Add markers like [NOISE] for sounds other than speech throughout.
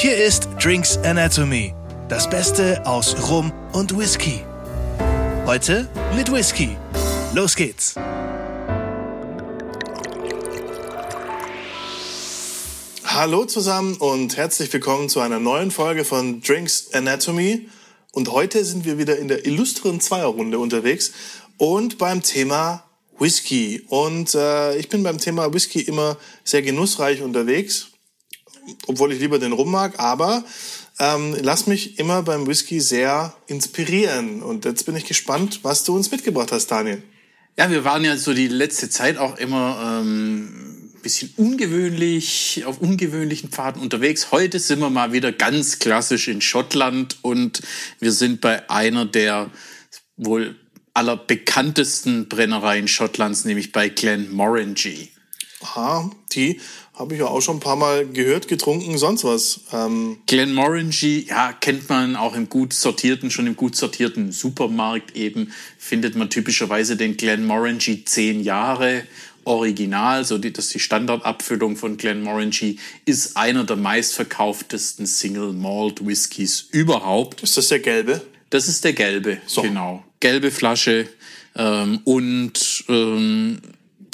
Hier ist Drinks Anatomy, das Beste aus Rum und Whisky. Heute mit Whisky. Los geht's. Hallo zusammen und herzlich willkommen zu einer neuen Folge von Drinks Anatomy. Und heute sind wir wieder in der illustren Zweierrunde unterwegs und beim Thema Whisky. Und äh, ich bin beim Thema Whisky immer sehr genussreich unterwegs, obwohl ich lieber den Rum mag, aber ähm, lass mich immer beim Whisky sehr inspirieren. Und jetzt bin ich gespannt, was du uns mitgebracht hast, Daniel. Ja, wir waren ja so die letzte Zeit auch immer ähm, bisschen ungewöhnlich, auf ungewöhnlichen Pfaden unterwegs. Heute sind wir mal wieder ganz klassisch in Schottland und wir sind bei einer der wohl allerbekanntesten Brennereien Schottlands, nämlich bei Glenmorangie. Aha, die habe ich ja auch schon ein paar Mal gehört, getrunken, sonst was. Ähm Glenmorangie, ja, kennt man auch im gut sortierten, schon im gut sortierten Supermarkt eben, findet man typischerweise den Glenmorangie 10 Jahre Original, so die, das ist die Standardabfüllung von Glenmorangie, ist einer der meistverkauftesten Single Malt Whiskys überhaupt. Ist das der gelbe? Das ist der gelbe, so. genau. Gelbe Flasche. Ähm, und ähm,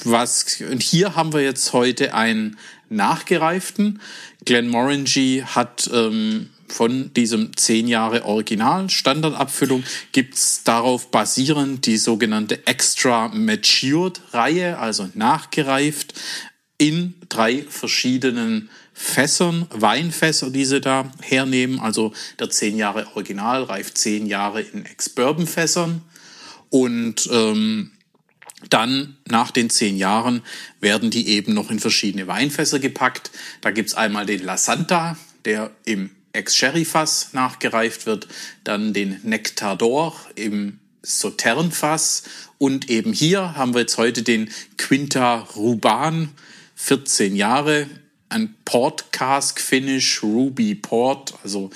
was und hier haben wir jetzt heute einen nachgereiften. Glenmorangie hat ähm, von diesem 10 Jahre Original Standardabfüllung gibt's darauf basierend die sogenannte Extra Matured Reihe, also nachgereift in drei verschiedenen Fässern, Weinfässer, die sie da hernehmen. Also der 10 Jahre Original reift 10 Jahre in Ex-Bourbon-Fässern. Und ähm, dann nach den zehn Jahren werden die eben noch in verschiedene Weinfässer gepackt. Da gibt's einmal den La Santa, der im Ex-Sherry-Fass nachgereift wird, dann den Nectar d'Or im Sautern-Fass. Und eben hier haben wir jetzt heute den Quinta Ruban, 14 Jahre ein Port Cask Finish Ruby Port, also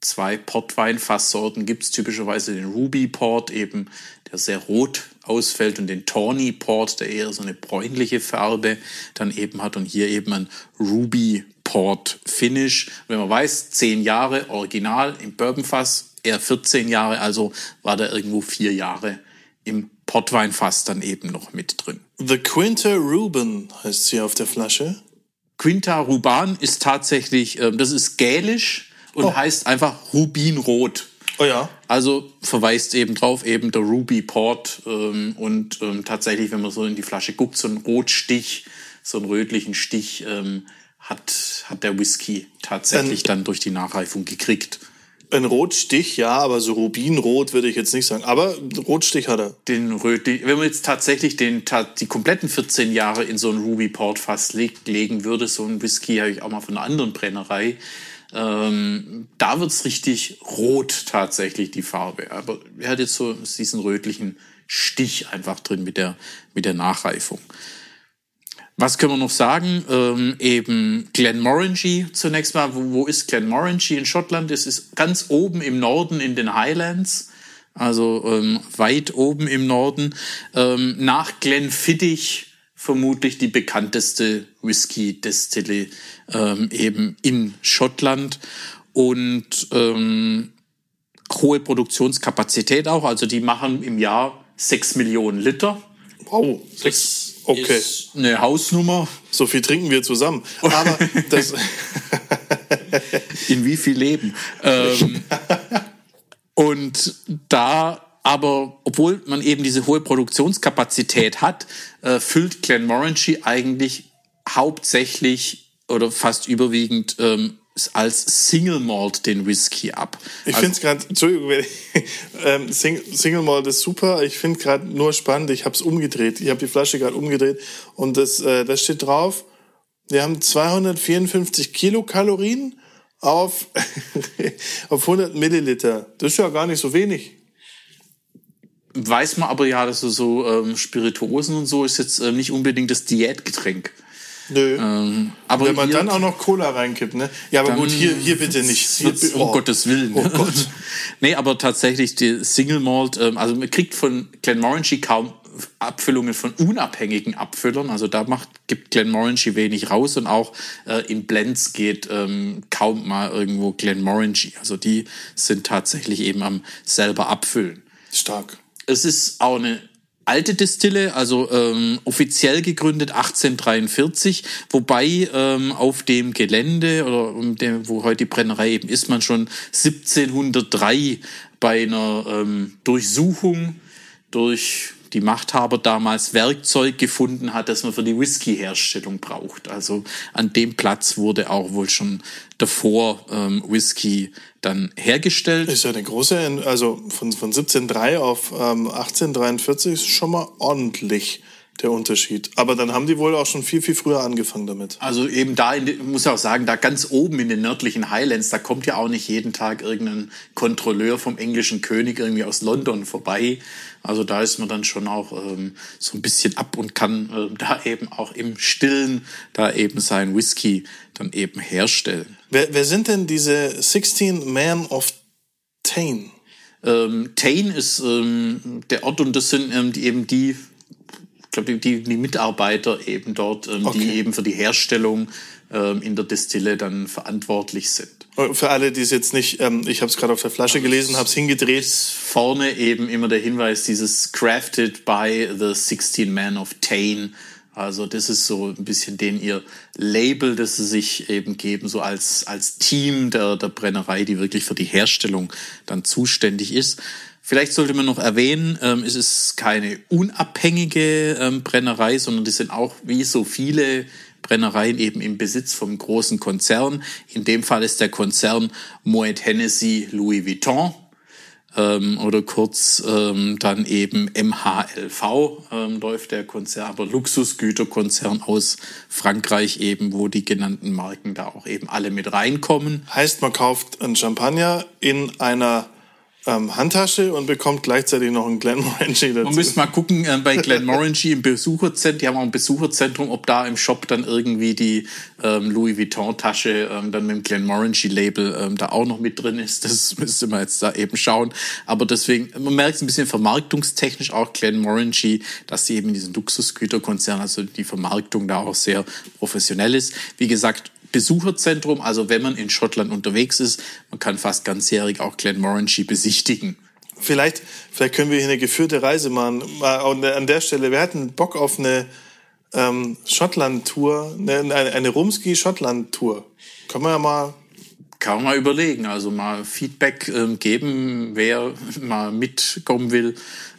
zwei Portweinfasssorten gibt es typischerweise den Ruby Port, eben der sehr rot ausfällt und den Tawny Port, der eher so eine bräunliche Farbe dann eben hat und hier eben ein Ruby Port Finish. Wenn man weiß, zehn Jahre Original im Bourbonfass, eher 14 Jahre, also war da irgendwo vier Jahre im Portweinfass dann eben noch mit drin. The Quinta Ruben heißt sie auf der Flasche. Quinta Ruban ist tatsächlich, ähm, das ist gälisch und oh. heißt einfach Rubinrot. Oh ja. Also verweist eben drauf, eben der Ruby Port ähm, und ähm, tatsächlich, wenn man so in die Flasche guckt, so ein Rotstich, so einen rötlichen Stich ähm, hat, hat der Whisky tatsächlich ein, dann durch die Nachreifung gekriegt. Ein Rotstich, ja, aber so Rubinrot würde ich jetzt nicht sagen. Aber Rotstich hat er. Den Rötlich, wenn man jetzt tatsächlich den, die kompletten 14 Jahre in so ein Ruby Port Fass legen würde, so ein Whisky habe ich auch mal von einer anderen Brennerei, ähm, da wird's richtig rot tatsächlich, die Farbe. Aber er hat jetzt so diesen rötlichen Stich einfach drin mit der, mit der Nachreifung. Was können wir noch sagen? Ähm, eben Glenmorangie zunächst mal. Wo, wo ist Glenmorangie in Schottland? Es ist ganz oben im Norden in den Highlands, also ähm, weit oben im Norden. Ähm, nach Glenfiddich vermutlich die bekannteste Whisky-Destille ähm, eben in Schottland und ähm, hohe Produktionskapazität auch. Also die machen im Jahr sechs Millionen Liter. Wow, sechs. Okay. Ist eine Hausnummer. So viel trinken wir zusammen. Aber [LAUGHS] das. In wie viel Leben? Ähm, [LAUGHS] und da aber obwohl man eben diese hohe Produktionskapazität hat, äh, füllt Glenmorangie eigentlich hauptsächlich oder fast überwiegend ähm, als Single Malt den Whisky ab. Ich also, finde es gerade, Entschuldigung, [LAUGHS] ähm, Single, Single Malt ist super. Ich finde gerade nur spannend. Ich habe es umgedreht. Ich habe die Flasche gerade umgedreht und das, äh, das steht drauf. Wir haben 254 Kilokalorien auf, [LAUGHS] auf 100 Milliliter. Das ist ja gar nicht so wenig weiß man aber ja, dass so ähm, Spirituosen und so ist jetzt äh, nicht unbedingt das Diätgetränk. Nö. Ähm, aber Wenn man dann auch noch Cola reinkippt, ne? Ja, aber gut, hier, hier bitte nicht. Hier, oh. Um Gottes Willen. Oh Gott. [LAUGHS] nee, aber tatsächlich die Single Malt, ähm, also man kriegt von Glenmorangie kaum Abfüllungen von unabhängigen Abfüllern. Also da macht, gibt Glenmorangie wenig raus und auch äh, in Blends geht ähm, kaum mal irgendwo Glenmorangie. Also die sind tatsächlich eben am selber abfüllen. Stark. Es ist auch eine alte Distille, also ähm, offiziell gegründet 1843, wobei ähm, auf dem Gelände oder um dem, wo heute die Brennerei eben ist, man schon 1703 bei einer ähm, Durchsuchung durch die Machthaber damals Werkzeug gefunden hat, das man für die Whisky-Herstellung braucht. Also an dem Platz wurde auch wohl schon davor ähm, Whisky dann hergestellt. Ist ja eine große, also von, von 1703 auf ähm, 1843 ist schon mal ordentlich der Unterschied. Aber dann haben die wohl auch schon viel, viel früher angefangen damit. Also eben da, in, muss ich auch sagen, da ganz oben in den nördlichen Highlands, da kommt ja auch nicht jeden Tag irgendein Kontrolleur vom englischen König irgendwie aus London vorbei. Also da ist man dann schon auch ähm, so ein bisschen ab und kann äh, da eben auch im Stillen da eben sein Whisky dann eben herstellen. Wer, wer sind denn diese 16 Men of Tain? Ähm, Tain ist ähm, der Ort und das sind ähm, die, eben die glaube, die, die Mitarbeiter eben dort, ähm, okay. die eben für die Herstellung ähm, in der Distille dann verantwortlich sind. Für alle, die es jetzt nicht, ähm, ich habe es gerade auf der Flasche gelesen, habe es hingedreht. Vorne eben immer der Hinweis, dieses Crafted by the 16 Men of Tain. Also das ist so ein bisschen den ihr Label, das sie sich eben geben, so als, als Team der, der Brennerei, die wirklich für die Herstellung dann zuständig ist. Vielleicht sollte man noch erwähnen, ähm, es ist keine unabhängige ähm, Brennerei, sondern die sind auch wie so viele Brennereien eben im Besitz vom großen Konzern. In dem Fall ist der Konzern Moet Hennessy Louis Vuitton ähm, oder kurz ähm, dann eben MHLV ähm, läuft der Konzern, aber Luxusgüterkonzern aus Frankreich eben, wo die genannten Marken da auch eben alle mit reinkommen. Heißt, man kauft ein Champagner in einer ähm, Handtasche und bekommt gleichzeitig noch ein Glenmorangie dazu. Man müsste mal gucken äh, bei Glenmorangie im Besucherzentrum, die haben auch ein Besucherzentrum, ob da im Shop dann irgendwie die ähm, Louis Vuitton-Tasche ähm, dann mit dem Glenmorangie-Label ähm, da auch noch mit drin ist. Das [LAUGHS] müsste man jetzt da eben schauen. Aber deswegen, man merkt es ein bisschen vermarktungstechnisch auch Glenmorangie, dass sie eben in diesen Luxusgüterkonzern, also die Vermarktung da auch sehr professionell ist. Wie gesagt, Besucherzentrum. Also wenn man in Schottland unterwegs ist, man kann fast ganzjährig auch Glenmorangie besichtigen. Vielleicht, vielleicht können wir hier eine geführte Reise machen. An der Stelle, wir hatten Bock auf eine ähm, Schottland-Tour, eine, eine Rumski-Schottland-Tour. Können wir ja mal kann man mal überlegen, also mal Feedback ähm, geben, wer [LAUGHS] mal mitkommen will,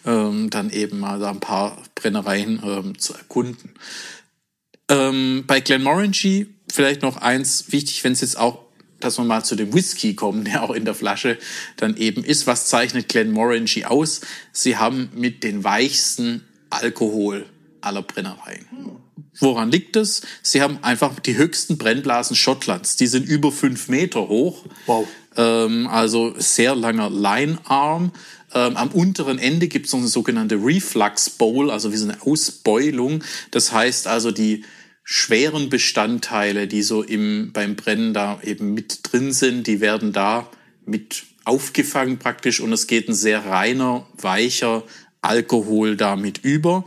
ähm, dann eben mal da ein paar Brennereien ähm, zu erkunden. Ähm, bei Glenmorangie vielleicht noch eins wichtig, wenn es jetzt auch, dass wir mal zu dem Whisky kommen, der auch in der Flasche dann eben ist. Was zeichnet Glenmorangie aus? Sie haben mit den weichsten Alkohol aller Brennereien. Woran liegt es? Sie haben einfach die höchsten Brennblasen Schottlands. Die sind über fünf Meter hoch. Wow. Ähm, also sehr langer Linearm. Ähm, am unteren Ende gibt es noch eine sogenannte Reflux Bowl, also wie so eine Ausbeulung. Das heißt also, die schweren Bestandteile, die so im, beim Brennen da eben mit drin sind, die werden da mit aufgefangen praktisch und es geht ein sehr reiner, weicher Alkohol damit über.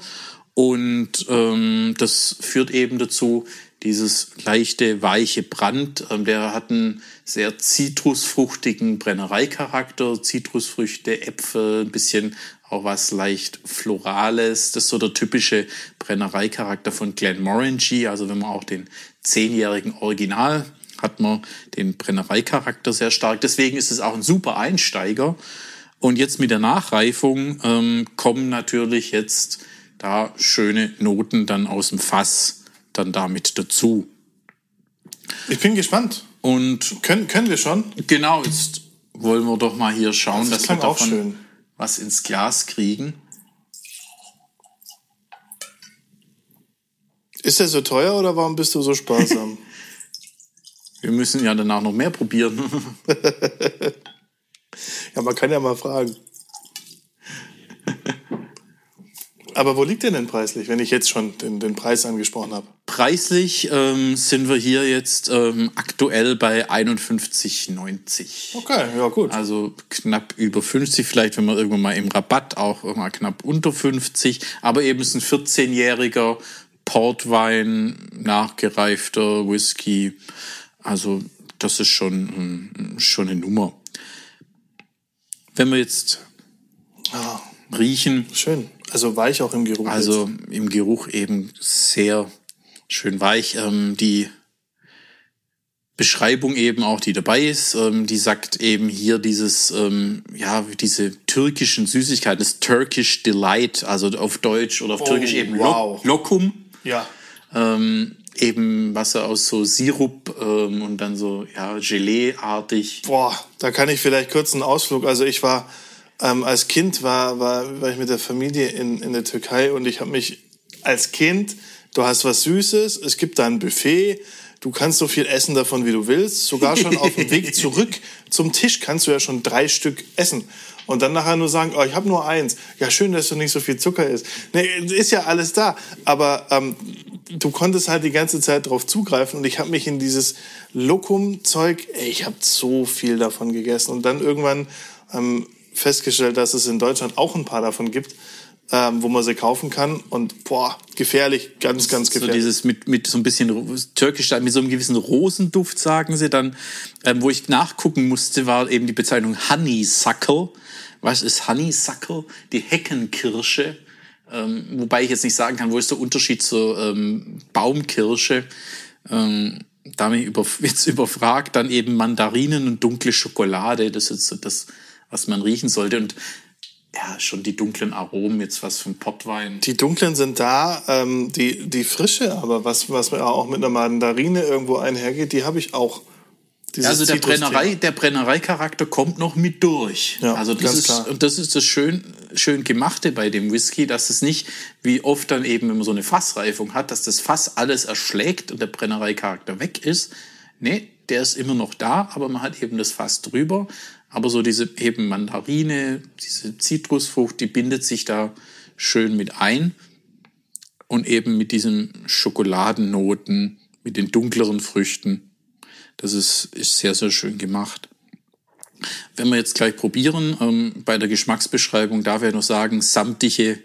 Und ähm, das führt eben dazu, dieses leichte, weiche Brand, ähm, der hat einen sehr zitrusfruchtigen Brennereicharakter, Zitrusfrüchte, Äpfel, ein bisschen auch was leicht Florales. Das ist so der typische Brennereicharakter von Glenmorangie. Also wenn man auch den zehnjährigen Original hat man den Brennereicharakter sehr stark. Deswegen ist es auch ein super Einsteiger. Und jetzt mit der Nachreifung ähm, kommen natürlich jetzt da schöne Noten dann aus dem Fass dann damit dazu. Ich bin gespannt. Und können, können wir schon? Genau, jetzt wollen wir doch mal hier schauen, das dass wir davon schön was ins Glas kriegen. Ist er so teuer oder warum bist du so sparsam? [LAUGHS] Wir müssen ja danach noch mehr probieren. [LAUGHS] ja, man kann ja mal fragen. Aber wo liegt der denn preislich, wenn ich jetzt schon den, den Preis angesprochen habe? Preislich ähm, sind wir hier jetzt ähm, aktuell bei 51,90. Okay, ja gut. Also knapp über 50, vielleicht wenn man irgendwann mal im Rabatt auch mal knapp unter 50. Aber eben ist ein 14-jähriger Portwein, nachgereifter Whisky. Also das ist schon, hm, schon eine Nummer. Wenn wir jetzt Ah, riechen, schön. Also weich auch im Geruch. also im Geruch eben sehr schön weich. Ähm, die Beschreibung eben auch, die dabei ist, ähm, die sagt eben hier dieses, ähm, ja, diese türkischen Süßigkeiten, das Turkish Delight, also auf Deutsch oder auf Oh, Türkisch eben wow. Lo Lokum. Ja. Ähm, eben Wasser aus so Sirup ähm, und dann so, ja, Gelee-artig. Boah, da kann ich vielleicht kurz einen Ausflug. Also ich war ähm, als Kind war, war, war ich mit der Familie in, in der Türkei und ich habe mich als Kind, du hast was Süßes, es gibt da ein Buffet, du kannst so viel essen davon, wie du willst. Sogar schon auf dem Weg [LAUGHS] zurück zum Tisch kannst du ja schon drei Stück essen. Und dann nachher nur sagen, oh, ich habe nur eins. Ja, schön, dass du nicht so viel Zucker isst. Nee, ist ja alles da. Aber ähm, du konntest halt die ganze Zeit drauf zugreifen und ich habe mich in dieses Lokum-Zeug, ey, ich habe so viel davon gegessen und dann irgendwann ähm, festgestellt, dass es in Deutschland auch ein paar davon gibt, ähm, wo man sie kaufen kann und boah, gefährlich, ganz, ganz So gefährlich. dieses mit, mit so ein bisschen türkisch, mit so einem gewissen Rosenduft, sagen sie dann. Ähm, wo ich nachgucken musste, war eben die Bezeichnung Honeysuckle. Was ist Honeysuckle? Die Heckenkirsche. Ähm, wobei ich jetzt nicht sagen kann, wo ist der Unterschied zur ähm, Baumkirsche. Ähm, da mich über, [LAUGHS] jetzt überfragt, dann eben Mandarinen und dunkle Schokolade. Das ist so das, was man riechen sollte. Und ja, schon die dunklen Aromen, jetzt was vom Pottwein. Die dunklen sind da, ähm, die, die frische, aber was, was mir auch mit einer Mandarine irgendwo einhergeht, die habe ich auch. Dieses Also der. Brennerei, der Brennereicharakter kommt noch mit durch. Ja, also das ist klar. und das ist das schön schön gemachte bei dem Whisky, dass es nicht wie oft dann eben wenn man so eine Fassreifung hat, dass das Fass alles erschlägt und der Brennereicharakter weg ist. Nee, der ist immer noch da, aber man hat eben das Fass drüber. Aber so diese eben Mandarine, diese Zitrusfrucht, die bindet sich da schön mit ein und eben mit diesen Schokoladennoten, mit den dunkleren Früchten. Das ist, ist sehr, sehr schön gemacht. Wenn wir jetzt gleich probieren, ähm, bei der Geschmacksbeschreibung darf ich noch sagen, samtige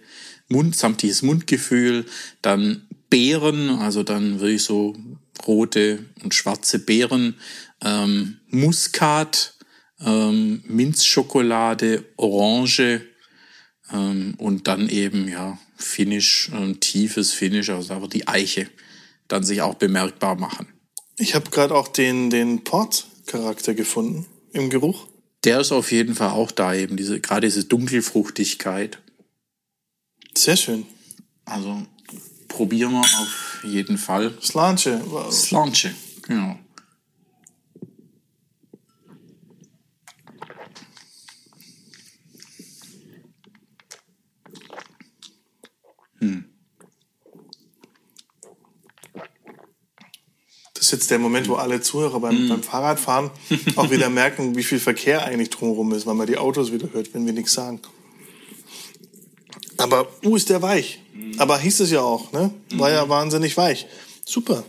Mund, samtiges Mundgefühl, dann Beeren, also dann wirklich so rote und schwarze Beeren, ähm, Muskat, ähm, Minzschokolade, Orange ähm, und dann eben ja Finish, ähm, tiefes Finish, also aber die Eiche dann sich auch bemerkbar machen. Ich habe gerade auch den, den Port-Charakter gefunden im Geruch. Der ist auf jeden Fall auch da eben, diese, gerade diese Dunkelfruchtigkeit. Sehr schön. Also probieren wir auf jeden Fall. Slanche. Slanche, genau. Ist jetzt der Moment, wo alle Zuhörer beim, beim Fahrradfahren auch wieder [LAUGHS] merken, wie viel Verkehr eigentlich drumherum ist, weil man die Autos wieder hört, wenn wir nichts sagen. Aber, uh, ist der weich. Mm. Aber hieß es ja auch, ne? War ja wahnsinnig weich. Super.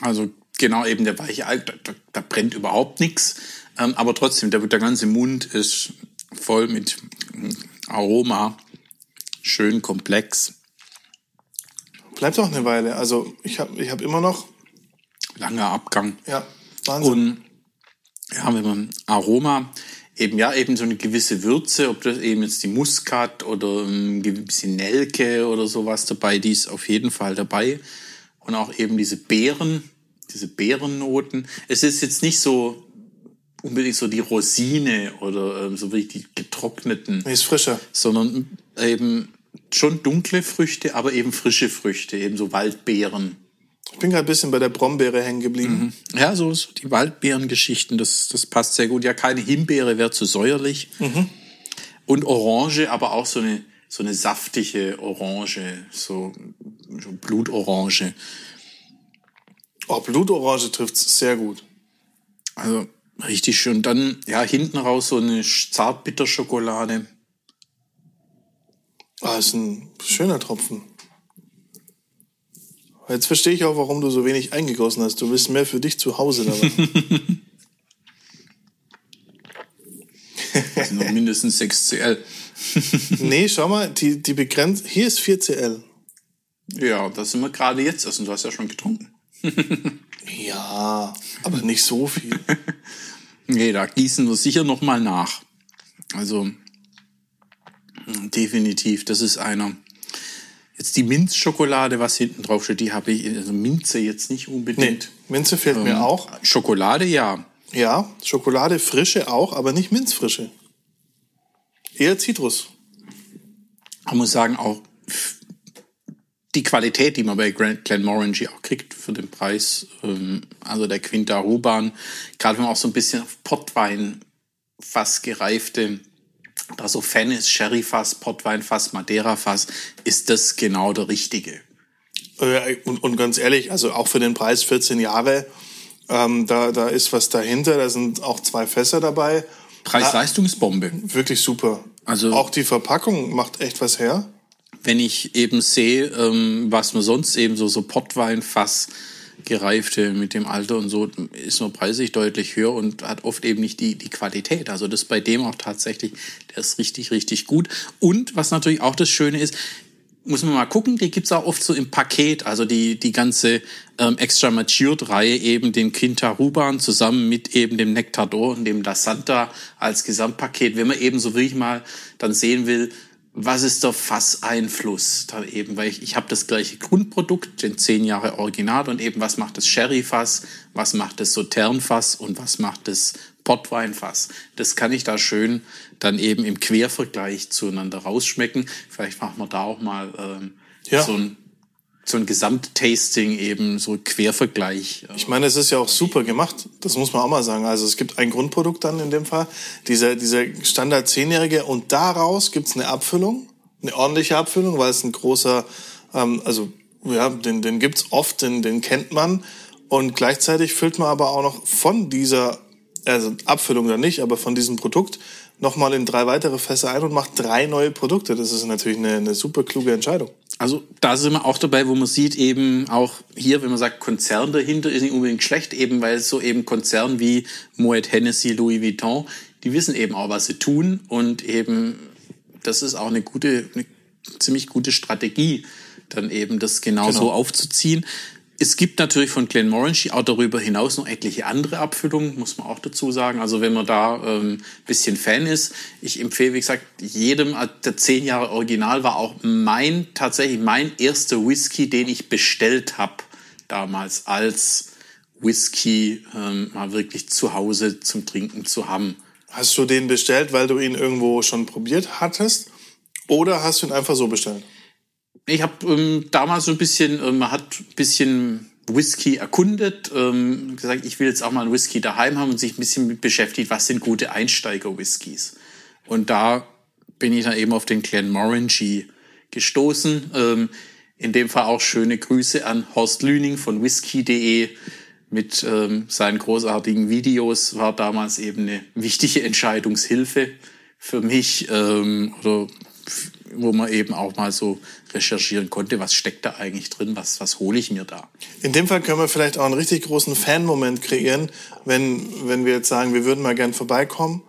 Also genau eben der weiche Alk, da, da, da brennt überhaupt nichts. Ähm, aber trotzdem, der, der ganze Mund ist voll mit mm, Aroma. Schön komplex. Bleibt auch eine Weile. Also, ich habe ich hab immer noch, Langer Abgang. ja, Wahnsinn. Und ja, wenn man Aroma, eben ja, eben so eine gewisse Würze, ob das eben jetzt die Muskat oder ein bisschen Nelke oder sowas dabei, die ist auf jeden Fall dabei. Und auch eben diese Beeren, diese Beerennoten. Es ist jetzt nicht so unbedingt so die Rosine oder ähm, so wirklich die getrockneten, Nee, ist frischer. sondern eben schon dunkle Früchte, aber eben frische Früchte, eben so Waldbeeren. Ich bin gerade ein bisschen bei der Brombeere hängen geblieben. Ja, so, so die Waldbeerengeschichten, das, das passt sehr gut. Ja, keine Himbeere wäre zu säuerlich. Und Orange, aber auch so eine, so eine saftige Orange, so, so Blutorange. Oh, Blutorange trifft's sehr gut. Also richtig schön. Dann, ja, hinten raus so eine Zartbitterschokolade. Ah, ist ein schöner Tropfen. Jetzt verstehe ich auch, warum du so wenig eingegossen hast. Du bist mehr für dich zu Hause dabei. das sind noch mindestens 6 CL. [LAUGHS] nee, schau mal, die, die begrenzt. Hier ist 4 CL. Ja, das sind wir gerade jetzt essen. Du hast ja schon getrunken. [LAUGHS] ja, aber nicht so viel. [LAUGHS] nee, da gießen wir sicher noch mal nach. Also definitiv, das ist einer. Jetzt die Minzschokolade, was hinten drauf steht, die habe ich, also Minze jetzt nicht unbedingt. Nee, Minze fehlt ähm, mir auch. Schokolade, ja. Ja, Schokolade frische auch, aber nicht Minzfrische. Eher Zitrus. Man muss sagen, auch die Qualität, die man bei Glenmorangie auch kriegt für den Preis, ähm, also der Quinta Ruban, gerade wenn man auch so ein bisschen auf Portwein fast gereifte, da so Fan ist, Sherry-Fass, Portwein-Fass, Madeira-Fass, ist das genau der richtige. Äh, und, und ganz ehrlich, also auch für den Preis 14 Jahre, ähm, da, da ist was dahinter, da sind auch zwei Fässer dabei. Preis-Leistungsbombe. Wirklich super. Also auch die Verpackung macht echt was her wenn ich eben sehe, ähm, was man sonst eben so, so Pottweinfass gereifte mit dem Alter und so, ist nur preislich deutlich höher und hat oft eben nicht die, die Qualität. Also das bei dem auch tatsächlich, der ist richtig, richtig gut. Und was natürlich auch das Schöne ist, muss man mal gucken, die gibt's auch oft so im Paket, also die, die ganze ähm, Extra Matured-Reihe, eben den Quinta Ruban zusammen mit eben dem Nectador und dem La Santa als Gesamtpaket, wenn man eben so wirklich mal dann sehen will, was ist der Fasseinfluss da eben, weil ich, ich habe das gleiche Grundprodukt, den zehn Jahre Original und eben was macht das Sherry-Fass, was macht das Sautern-Fass und was macht das Pottweinfass. Das kann ich da schön dann eben im Quervergleich zueinander rausschmecken. Vielleicht machen wir da auch mal ähm, ja. so ein so ein Gesamttasting eben, so Quervergleich. Ich meine, es ist ja auch super gemacht. Das muss man auch mal sagen. Also es gibt ein Grundprodukt dann in dem Fall, dieser, dieser Standard zehnjährige und daraus gibt's eine Abfüllung, eine ordentliche Abfüllung, weil es ein großer, ähm, also ja, den, den gibt's oft, den, den kennt man. Und gleichzeitig füllt man aber auch noch von dieser, also Abfüllung dann nicht, aber von diesem Produkt nochmal in drei weitere Fässer ein und macht drei neue Produkte. Das ist natürlich eine, eine super kluge Entscheidung. Also da sind wir auch dabei, wo man sieht eben auch hier, wenn man sagt Konzern dahinter, ist nicht unbedingt schlecht, eben weil so eben Konzern wie Moet Hennessy, Louis Vuitton, die wissen eben auch, was sie tun und eben das ist auch eine gute, eine ziemlich gute Strategie, dann eben das genau, genau. so aufzuziehen. Es gibt natürlich von Glenmorangie auch darüber hinaus noch etliche andere Abfüllungen, muss man auch dazu sagen. Also wenn man da ähm, bisschen Fan ist, ich empfehle, wie gesagt, jedem, äh, der zehn Jahre Original war auch mein, tatsächlich mein erster Whisky, den ich bestellt habe damals als Whisky ähm, mal wirklich zu Hause zum Trinken zu haben. Hast du den bestellt, weil du ihn irgendwo schon probiert hattest? Oder hast du ihn einfach so bestellt? Ich habe ähm, damals so ein bisschen, ähm, man hat ein bisschen Whisky erkundet, ähm, gesagt, ich will jetzt auch mal einen Whisky daheim haben und sich ein bisschen mit beschäftigt, was sind gute Einsteiger-Whiskys. Und da bin ich dann eben auf den Glenmorangie gestoßen. Ähm, in dem Fall auch schöne Grüße an Horst Lüning von whisky.de mit ähm, seinen großartigen Videos. War damals eben eine wichtige Entscheidungshilfe für mich ähm, oder wo man eben auch mal so recherchieren konnte, was steckt da eigentlich drin, was, was hole ich mir da. In dem Fall können wir vielleicht auch einen richtig großen Fan-Moment kreieren, wenn, wenn wir jetzt sagen, wir würden mal gern vorbeikommen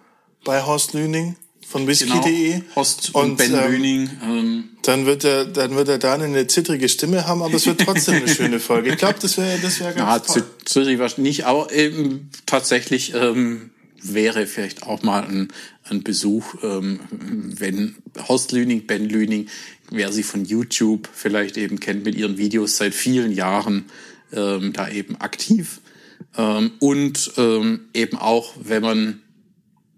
bei Horst Lüning von whisky.de. Genau, Horst und, und Ben ähm, Lüning. Ähm, dann wird er, dann wird er da eine zittrige Stimme haben, aber es wird trotzdem eine schöne Folge. Ich glaube, das wäre, das wäre [LAUGHS] ganz Na, toll. Zittrig war nicht, aber eben tatsächlich ähm, wäre vielleicht auch mal ein, ein Besuch, ähm, wenn Horst Lüning, Ben Lüning, wer sie von YouTube vielleicht eben kennt, mit ihren Videos seit vielen Jahren ähm, da eben aktiv. Ähm, und ähm, eben auch, wenn man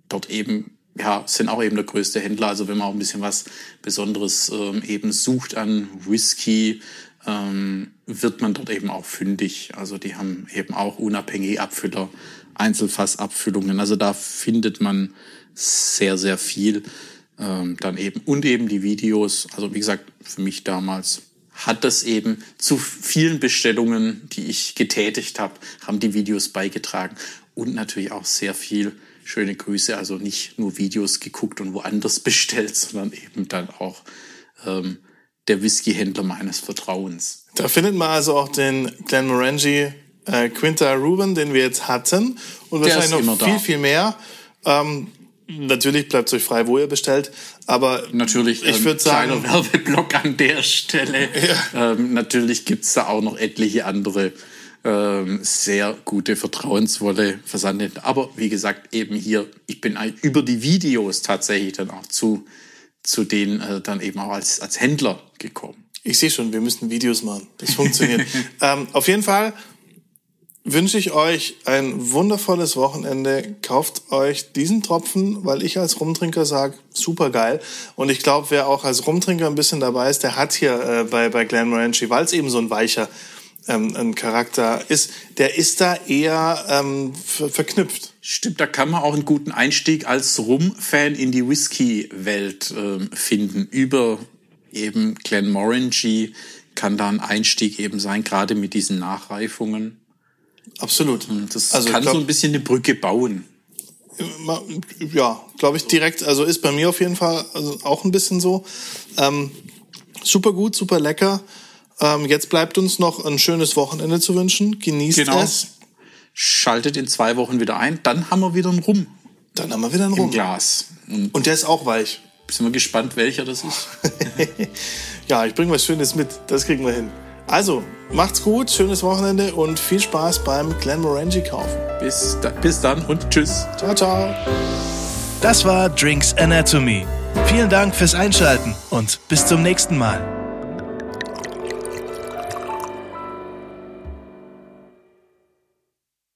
dort eben, ja, sind auch eben der größte Händler, also wenn man auch ein bisschen was Besonderes ähm, eben sucht an Whisky, ähm, wird man dort eben auch fündig. Also die haben eben auch unabhängige Abfüller, Einzelfassabfüllungen. Also da findet man sehr, sehr viel ähm, dann eben und eben die Videos. Also wie gesagt, für mich damals hat das eben zu vielen Bestellungen, die ich getätigt habe, haben die Videos beigetragen und natürlich auch sehr viel schöne Grüße. Also nicht nur Videos geguckt und woanders [LAUGHS] bestellt, sondern eben dann auch ähm, der Whiskyhändler meines Vertrauens. Da findet man also auch den Glenmorangie äh, Quinta Ruben, den wir jetzt hatten. Und Der wahrscheinlich noch viel, da. viel mehr. Ähm, natürlich bleibt es euch frei, wo ihr bestellt. Aber Natürlich, ich ähm, würde sagen, kleiner Werbeblock an der Stelle. Ähm, natürlich gibt's da auch noch etliche andere ähm, sehr gute, vertrauensvolle Versandhändler. Aber wie gesagt, eben hier, ich bin ein- über die Videos tatsächlich dann auch zu, zu denen äh, dann eben auch als, als Händler gekommen. Ich sehe schon, wir müssen Videos machen. Das funktioniert. [LAUGHS] ähm, auf jeden Fall wünsche ich euch ein wundervolles Wochenende. Kauft euch diesen Tropfen, weil ich als Rumtrinker sage, super geil. Und ich glaube, wer auch als Rumtrinker ein bisschen dabei ist, der hat hier äh, bei, bei Glenmorangie, weil es eben so ein weicher ähm, ein Charakter ist, der ist da eher ähm, ver verknüpft. Stimmt, da kann man auch einen guten Einstieg als Rum-Fan in die Whisky-Welt ähm, finden. Über eben Glenmorangie kann da ein Einstieg eben sein, gerade mit diesen Nachreifungen. Absolut. Das Also, kann glaub- so ein bisschen eine Brücke bauen. Ja, glaube ich direkt. Also ist bei mir auf jeden Fall also auch ein bisschen so. Ähm, super gut, super lecker. Ähm, jetzt bleibt uns noch ein schönes Wochenende zu wünschen. Genießt Genau. es. Schaltet in zwei Wochen wieder ein, dann haben wir wieder einen Rum Dann haben wir wieder einen im Rum. Glas. Und Und der ist auch weich. sind wir gespannt, welcher das ist. [LAUGHS] Ja, ich bringe was Schönes mit. Das kriegen wir hin. Also, macht's gut, schönes Wochenende und viel Spaß beim Glenmorangie kaufen. Bis, da, bis dann und tschüss. Ciao, ciao. Das war Drinks Anatomy. Vielen Dank fürs Einschalten und bis zum nächsten Mal.